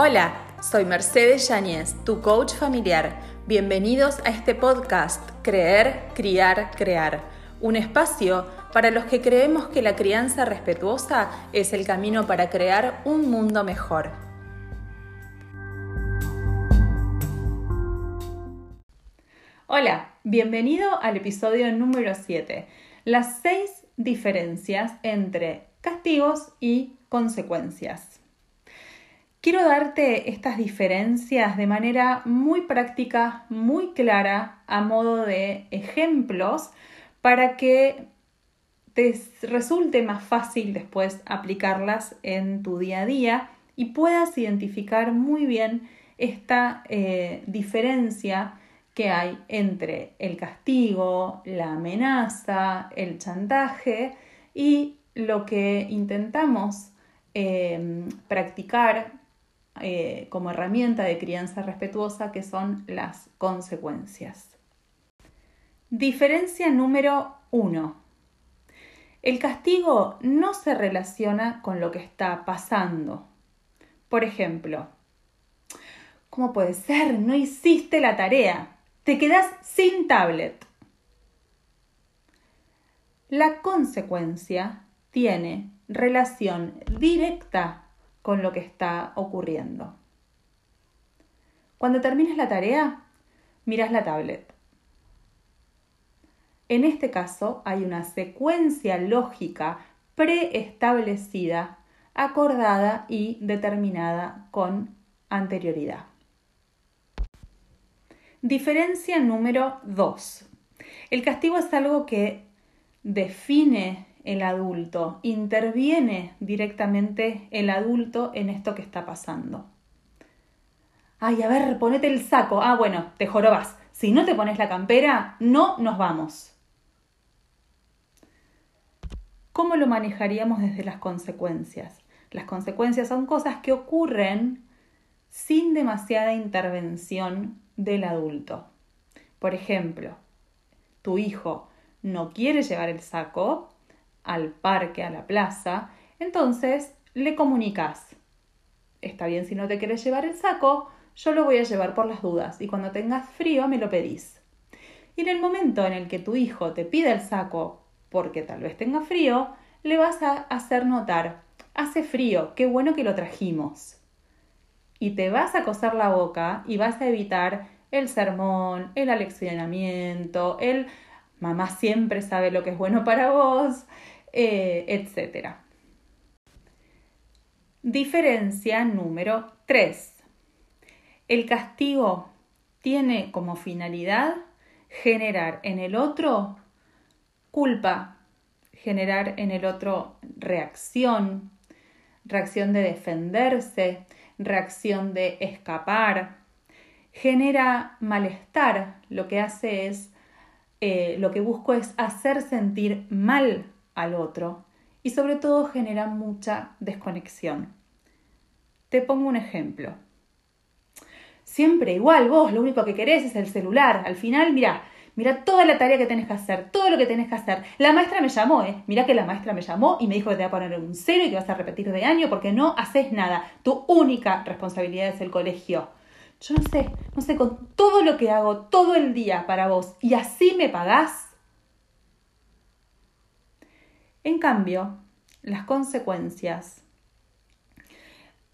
Hola, soy Mercedes Yáñez, tu coach familiar. Bienvenidos a este podcast Creer, Criar, Crear, un espacio para los que creemos que la crianza respetuosa es el camino para crear un mundo mejor. Hola, bienvenido al episodio número 7, las seis diferencias entre castigos y consecuencias. Quiero darte estas diferencias de manera muy práctica, muy clara, a modo de ejemplos, para que te resulte más fácil después aplicarlas en tu día a día y puedas identificar muy bien esta eh, diferencia que hay entre el castigo, la amenaza, el chantaje y lo que intentamos eh, practicar eh, como herramienta de crianza respetuosa, que son las consecuencias. Diferencia número uno. El castigo no se relaciona con lo que está pasando. Por ejemplo, ¿cómo puede ser? No hiciste la tarea. Te quedas sin tablet. La consecuencia tiene relación directa con lo que está ocurriendo. Cuando termines la tarea, miras la tablet. En este caso hay una secuencia lógica preestablecida, acordada y determinada con anterioridad. Diferencia número 2. El castigo es algo que define el adulto, interviene directamente el adulto en esto que está pasando. Ay, a ver, ponete el saco. Ah, bueno, te jorobas. Si no te pones la campera, no nos vamos. ¿Cómo lo manejaríamos desde las consecuencias? Las consecuencias son cosas que ocurren sin demasiada intervención del adulto. Por ejemplo, tu hijo no quiere llevar el saco, al parque, a la plaza, entonces le comunicas, está bien si no te quieres llevar el saco, yo lo voy a llevar por las dudas y cuando tengas frío me lo pedís. Y en el momento en el que tu hijo te pide el saco porque tal vez tenga frío, le vas a hacer notar, hace frío, qué bueno que lo trajimos. Y te vas a coser la boca y vas a evitar el sermón, el aleccionamiento, el mamá siempre sabe lo que es bueno para vos, eh, etc. Diferencia número 3. El castigo tiene como finalidad generar en el otro culpa, generar en el otro reacción, reacción de defenderse, reacción de escapar, genera malestar, lo que hace es, eh, lo que busco es hacer sentir mal al otro y sobre todo genera mucha desconexión. Te pongo un ejemplo. Siempre igual, vos lo único que querés es el celular. Al final, mira, mira toda la tarea que tenés que hacer, todo lo que tenés que hacer. La maestra me llamó, ¿eh? Mira que la maestra me llamó y me dijo que te va a poner un cero y que vas a repetir de año porque no haces nada. Tu única responsabilidad es el colegio. Yo no sé, no sé, con todo lo que hago todo el día para vos y así me pagás, en cambio, las consecuencias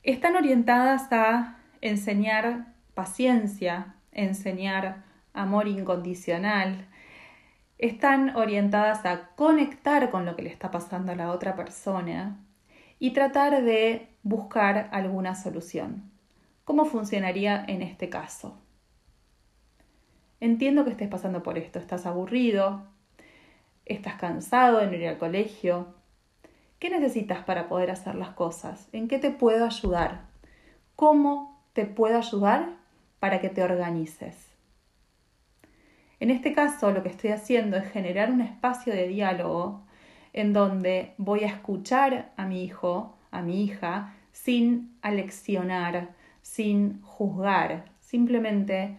están orientadas a enseñar paciencia, enseñar amor incondicional, están orientadas a conectar con lo que le está pasando a la otra persona y tratar de buscar alguna solución. ¿Cómo funcionaría en este caso? Entiendo que estés pasando por esto, estás aburrido, ¿Estás cansado de no ir al colegio? ¿Qué necesitas para poder hacer las cosas? ¿En qué te puedo ayudar? ¿Cómo te puedo ayudar para que te organices? En este caso, lo que estoy haciendo es generar un espacio de diálogo en donde voy a escuchar a mi hijo, a mi hija, sin aleccionar, sin juzgar, simplemente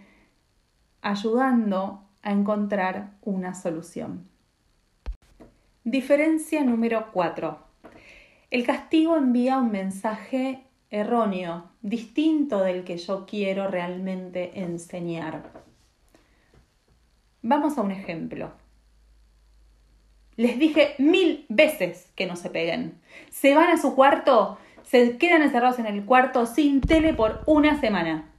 ayudando a encontrar una solución. Diferencia número 4. El castigo envía un mensaje erróneo, distinto del que yo quiero realmente enseñar. Vamos a un ejemplo. Les dije mil veces que no se peguen. Se van a su cuarto, se quedan encerrados en el cuarto sin tele por una semana.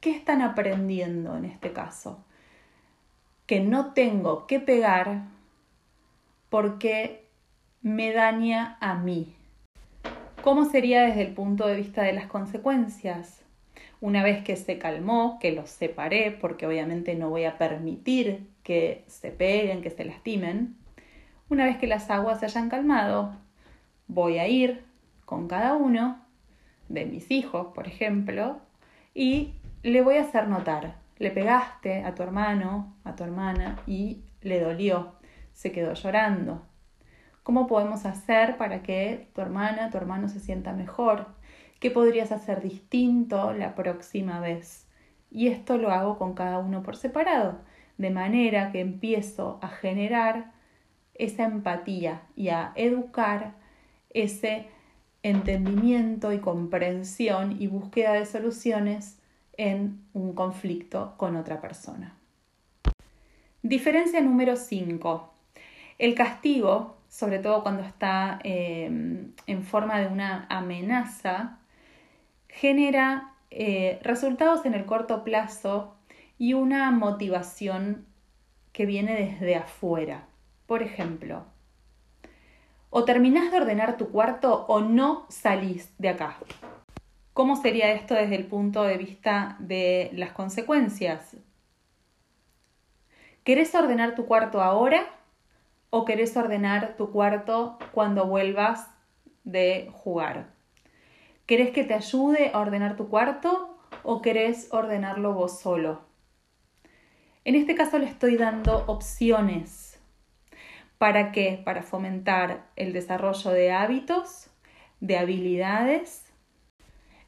¿Qué están aprendiendo en este caso? Que no tengo que pegar porque me daña a mí. ¿Cómo sería desde el punto de vista de las consecuencias? Una vez que se calmó, que los separé, porque obviamente no voy a permitir que se peguen, que se lastimen, una vez que las aguas se hayan calmado, voy a ir con cada uno de mis hijos, por ejemplo, y le voy a hacer notar, le pegaste a tu hermano, a tu hermana, y le dolió, se quedó llorando, ¿Cómo podemos hacer para que tu hermana, tu hermano se sienta mejor? ¿Qué podrías hacer distinto la próxima vez? Y esto lo hago con cada uno por separado, de manera que empiezo a generar esa empatía y a educar ese entendimiento y comprensión y búsqueda de soluciones en un conflicto con otra persona. Diferencia número 5. El castigo sobre todo cuando está em, en forma de una amenaza, genera eh, resultados en el corto plazo y una motivación que viene desde afuera. Por ejemplo, o terminás de ordenar tu cuarto o no salís de acá. ¿Cómo sería esto desde el punto de vista de las consecuencias? ¿Querés ordenar tu cuarto ahora o querés ordenar tu cuarto cuando vuelvas de jugar? ¿Querés que te ayude a ordenar tu cuarto o querés ordenarlo vos solo? En este caso le estoy dando opciones. ¿Para qué? Para fomentar el desarrollo de hábitos, de habilidades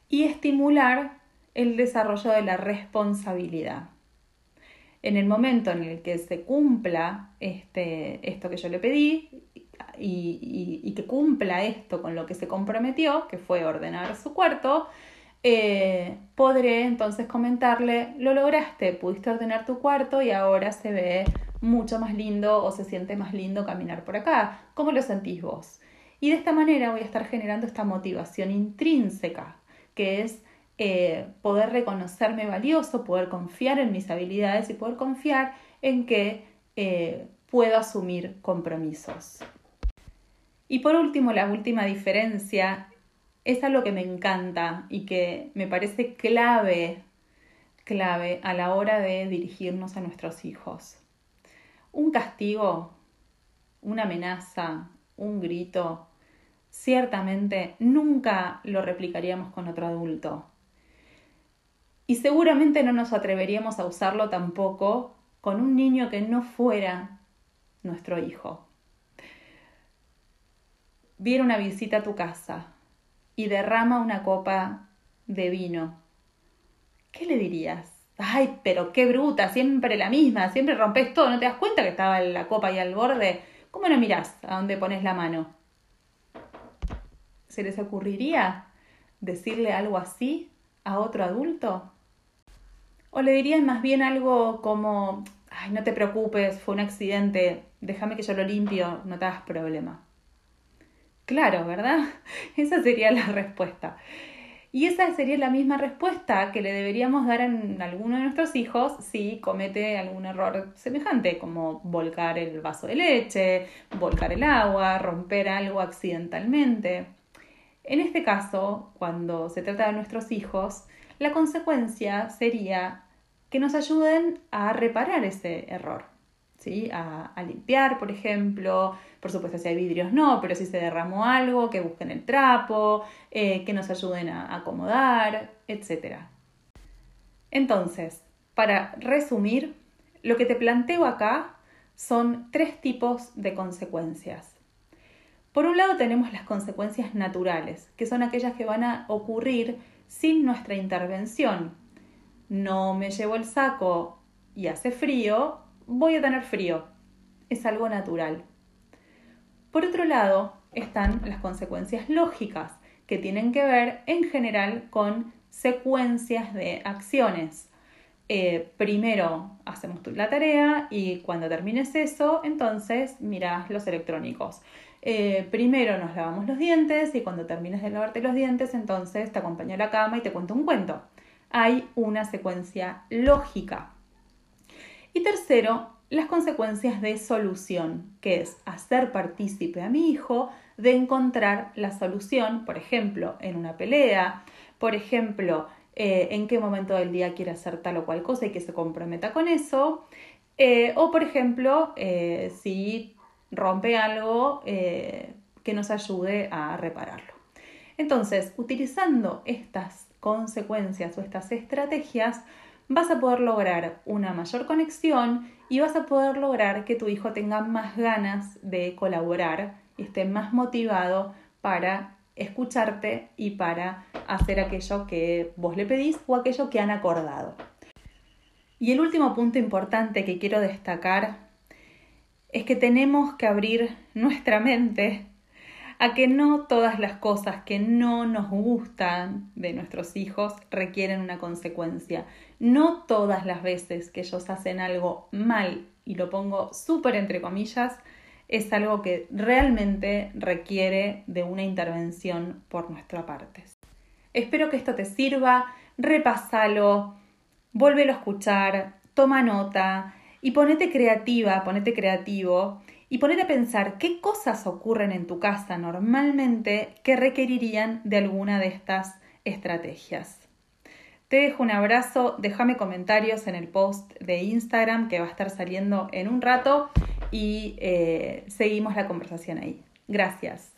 y estimular el desarrollo de la responsabilidad en el momento en el que se cumpla este, esto que yo le pedí y, que cumpla esto con lo que se comprometió, que fue ordenar su cuarto, eh, podré entonces comentarle, lo lograste, pudiste ordenar tu cuarto y ahora se ve mucho más lindo o se siente más lindo caminar por acá. ¿Cómo lo sentís vos? Y de esta manera voy a estar generando esta motivación intrínseca, que es eh, poder reconocerme valioso, poder confiar en mis habilidades y poder confiar en que eh, puedo asumir compromisos. Y por último, la última diferencia es algo que me encanta y que me parece clave, clave a la hora de dirigirnos a nuestros hijos. Un castigo, una amenaza, un grito, ciertamente nunca lo replicaríamos con otro adulto. Y seguramente no nos atreveríamos a usarlo tampoco con un niño que no fuera nuestro hijo. Viene una visita a tu casa y derrama una copa de vino. ¿Qué le dirías? Ay, pero qué bruta, siempre la misma, siempre rompes todo, ¿no te das cuenta que estaba la copa ahí al borde? ¿Cómo no mirás a dónde pones la mano? ¿Se les ocurriría decirle algo así a otro adulto? O le dirían más bien algo como, ay, no te preocupes, fue un accidente, déjame que yo lo limpio, no te hagas problema. Claro, ¿verdad? Esa sería la respuesta. Y esa sería la misma respuesta que le deberíamos dar a alguno de nuestros hijos si comete algún error semejante, como volcar el vaso de leche, volcar el agua, romper algo accidentalmente. En este caso, cuando se trata de nuestros hijos, la consecuencia sería que nos ayuden a reparar ese error. ¿Sí? A, limpiar, por ejemplo, por supuesto si hay vidrios no, pero si se derramó algo, que busquen el trapo, eh, que nos ayuden a acomodar, etc. Entonces, para resumir, lo que te planteo acá son tres tipos de consecuencias. Por un lado tenemos las consecuencias naturales, que son aquellas que van a ocurrir sin nuestra intervención. No me llevo el saco y hace frío, voy a tener frío. Es algo natural. Por otro lado, están las consecuencias lógicas, que tienen que ver en general con secuencias de acciones. Eh, primero hacemos la tarea y cuando termines eso, entonces miras los electrónicos. Eh, primero nos lavamos los dientes y cuando termines de lavarte los dientes, entonces te acompaño a la cama y te cuento un cuento. Hay una secuencia lógica. Y tercero, las consecuencias de solución, que es hacer partícipe a mi hijo de encontrar la solución, por ejemplo, en una pelea, por ejemplo, eh, en qué momento del día quiere hacer tal o cual cosa y que se comprometa con eso, eh, o por ejemplo, eh, si rompe algo que nos ayude a repararlo. Entonces, utilizando estas consecuencias o estas estrategias, vas a poder lograr una mayor conexión y vas a poder lograr que tu hijo tenga más ganas de colaborar y esté más motivado para escucharte y para hacer aquello que vos le pedís o aquello que han acordado. Y el último punto importante que quiero destacar es que tenemos que abrir nuestra mente a que no todas las cosas que no nos gustan de nuestros hijos requieren una consecuencia. No todas las veces que ellos hacen algo mal, y lo pongo súper entre comillas, es algo que realmente requiere de una intervención por nuestra parte. Espero que esto te sirva, repásalo, vuélvelo a escuchar, toma nota y ponete creativa, ponete creativo y ponete a pensar qué cosas ocurren en tu casa normalmente que requerirían de alguna de estas estrategias. Te dejo un abrazo, déjame comentarios en el post de Instagram que va a estar saliendo en un rato y eh, seguimos la conversación ahí. Gracias.